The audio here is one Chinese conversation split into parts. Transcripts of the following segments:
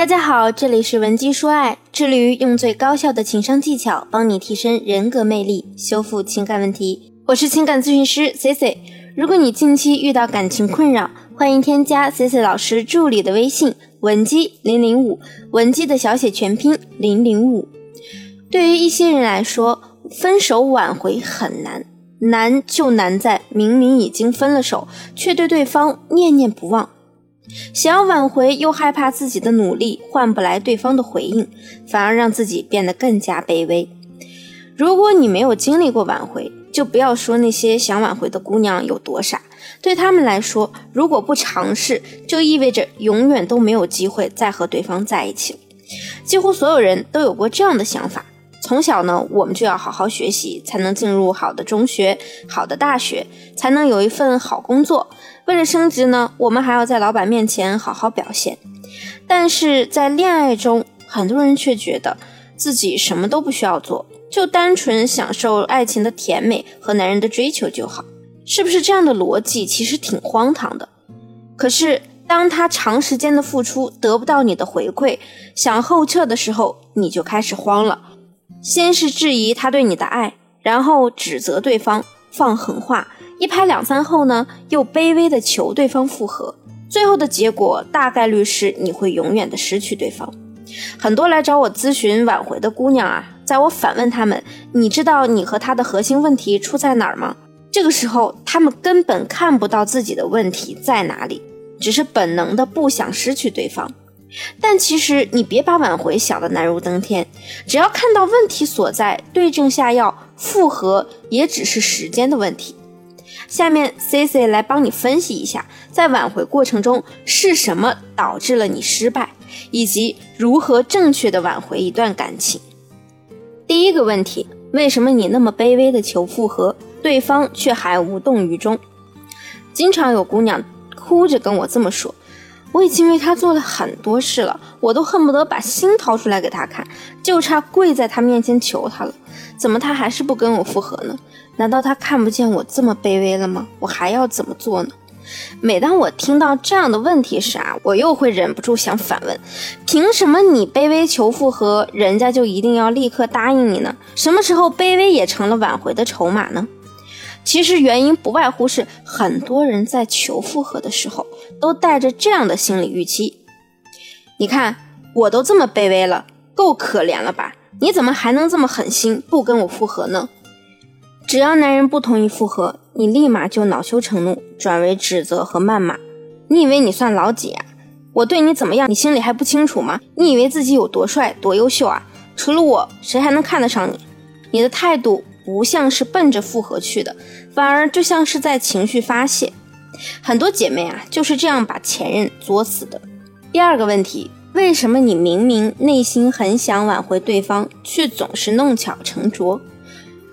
大家好，这里是文姬说爱，致力于用最高效的情商技巧帮你提升人格魅力，修复情感问题。我是情感咨询师 C C。如果你近期遇到感情困扰，欢迎添加 C C 老师助理的微信文姬零零五，文姬的小写全拼零零五。对于一些人来说，分手挽回很难，难就难在明明已经分了手，却对对方念念不忘。想要挽回，又害怕自己的努力换不来对方的回应，反而让自己变得更加卑微。如果你没有经历过挽回，就不要说那些想挽回的姑娘有多傻。对他们来说，如果不尝试，就意味着永远都没有机会再和对方在一起。几乎所有人都有过这样的想法。从小呢，我们就要好好学习，才能进入好的中学、好的大学，才能有一份好工作。为了升职呢，我们还要在老板面前好好表现。但是在恋爱中，很多人却觉得自己什么都不需要做，就单纯享受爱情的甜美和男人的追求就好。是不是这样的逻辑其实挺荒唐的？可是当他长时间的付出得不到你的回馈，想后撤的时候，你就开始慌了。先是质疑他对你的爱，然后指责对方放狠话，一拍两散后呢，又卑微的求对方复合，最后的结果大概率是你会永远的失去对方。很多来找我咨询挽回的姑娘啊，在我反问他们，你知道你和他的核心问题出在哪儿吗？这个时候，他们根本看不到自己的问题在哪里，只是本能的不想失去对方。但其实你别把挽回想得难如登天，只要看到问题所在，对症下药，复合也只是时间的问题。下面 C C 来帮你分析一下，在挽回过程中是什么导致了你失败，以及如何正确的挽回一段感情。第一个问题，为什么你那么卑微的求复合，对方却还无动于衷？经常有姑娘哭着跟我这么说。我已经为他做了很多事了，我都恨不得把心掏出来给他看，就差跪在他面前求他了。怎么他还是不跟我复合呢？难道他看不见我这么卑微了吗？我还要怎么做呢？每当我听到这样的问题时啊，我又会忍不住想反问：凭什么你卑微求复合，人家就一定要立刻答应你呢？什么时候卑微也成了挽回的筹码呢？其实原因不外乎是很多人在求复合的时候，都带着这样的心理预期。你看，我都这么卑微了，够可怜了吧？你怎么还能这么狠心不跟我复合呢？只要男人不同意复合，你立马就恼羞成怒，转为指责和谩骂。你以为你算老几啊？我对你怎么样，你心里还不清楚吗？你以为自己有多帅多优秀啊？除了我，谁还能看得上你？你的态度。不像是奔着复合去的，反而就像是在情绪发泄。很多姐妹啊就是这样把前任作死的。第二个问题，为什么你明明内心很想挽回对方，却总是弄巧成拙？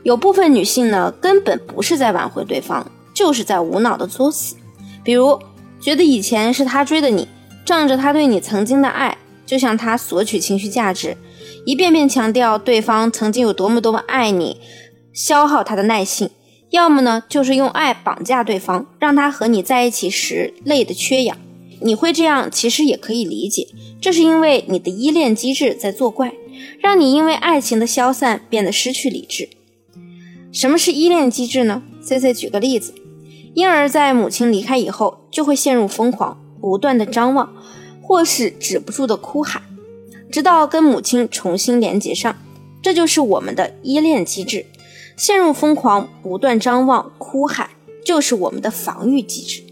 有部分女性呢，根本不是在挽回对方，就是在无脑的作死。比如觉得以前是他追的你，仗着他对你曾经的爱，就向他索取情绪价值，一遍遍强调对方曾经有多么多么爱你。消耗他的耐性，要么呢就是用爱绑架对方，让他和你在一起时累得缺氧。你会这样，其实也可以理解，这是因为你的依恋机制在作怪，让你因为爱情的消散变得失去理智。什么是依恋机制呢？C C 举个例子，婴儿在母亲离开以后，就会陷入疯狂，不断的张望，或是止不住的哭喊，直到跟母亲重新连接上。这就是我们的依恋机制。陷入疯狂，不断张望、哭喊，就是我们的防御机制。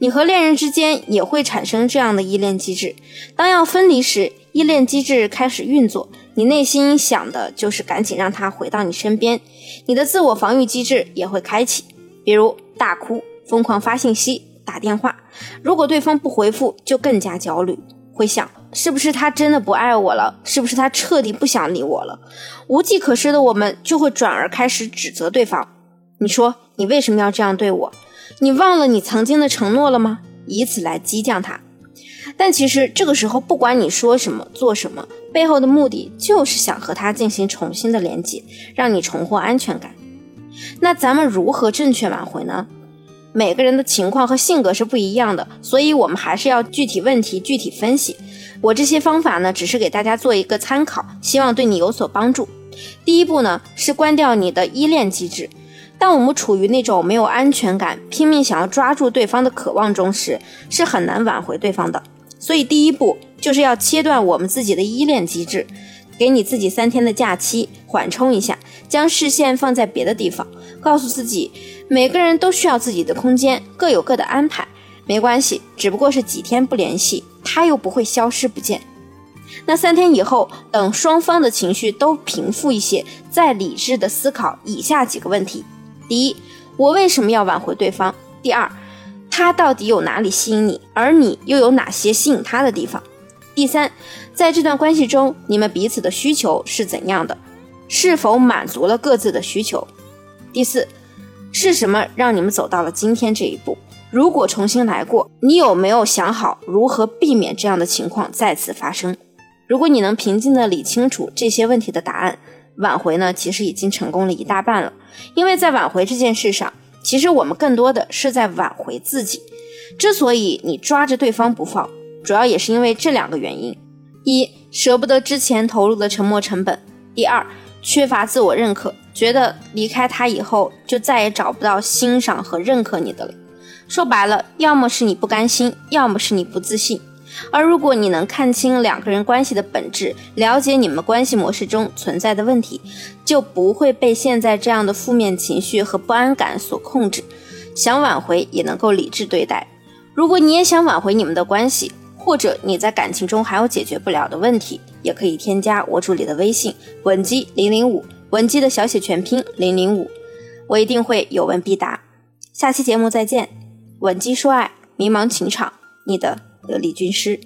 你和恋人之间也会产生这样的依恋机制。当要分离时，依恋机制开始运作，你内心想的就是赶紧让他回到你身边。你的自我防御机制也会开启，比如大哭、疯狂发信息、打电话。如果对方不回复，就更加焦虑。会想，是不是他真的不爱我了？是不是他彻底不想理我了？无计可施的我们就会转而开始指责对方。你说你为什么要这样对我？你忘了你曾经的承诺了吗？以此来激将他。但其实这个时候，不管你说什么做什么，背后的目的就是想和他进行重新的连接，让你重获安全感。那咱们如何正确挽回呢？每个人的情况和性格是不一样的，所以我们还是要具体问题具体分析。我这些方法呢，只是给大家做一个参考，希望对你有所帮助。第一步呢，是关掉你的依恋机制。当我们处于那种没有安全感、拼命想要抓住对方的渴望中时，是很难挽回对方的。所以，第一步就是要切断我们自己的依恋机制，给你自己三天的假期，缓冲一下，将视线放在别的地方，告诉自己，每个人都需要自己的空间，各有各的安排，没关系，只不过是几天不联系，他又不会消失不见。那三天以后，等双方的情绪都平复一些，再理智的思考以下几个问题。第一，我为什么要挽回对方？第二，他到底有哪里吸引你，而你又有哪些吸引他的地方？第三，在这段关系中，你们彼此的需求是怎样的？是否满足了各自的需求？第四，是什么让你们走到了今天这一步？如果重新来过，你有没有想好如何避免这样的情况再次发生？如果你能平静地理清楚这些问题的答案。挽回呢，其实已经成功了一大半了。因为在挽回这件事上，其实我们更多的是在挽回自己。之所以你抓着对方不放，主要也是因为这两个原因：一，舍不得之前投入的沉没成本；第二，缺乏自我认可，觉得离开他以后就再也找不到欣赏和认可你的了。说白了，要么是你不甘心，要么是你不自信。而如果你能看清两个人关系的本质，了解你们关系模式中存在的问题，就不会被现在这样的负面情绪和不安感所控制。想挽回也能够理智对待。如果你也想挽回你们的关系，或者你在感情中还有解决不了的问题，也可以添加我助理的微信文姬零零五，文姬的小写全拼零零五，我一定会有问必答。下期节目再见，稳基说爱，迷茫情场，你的。得力军师。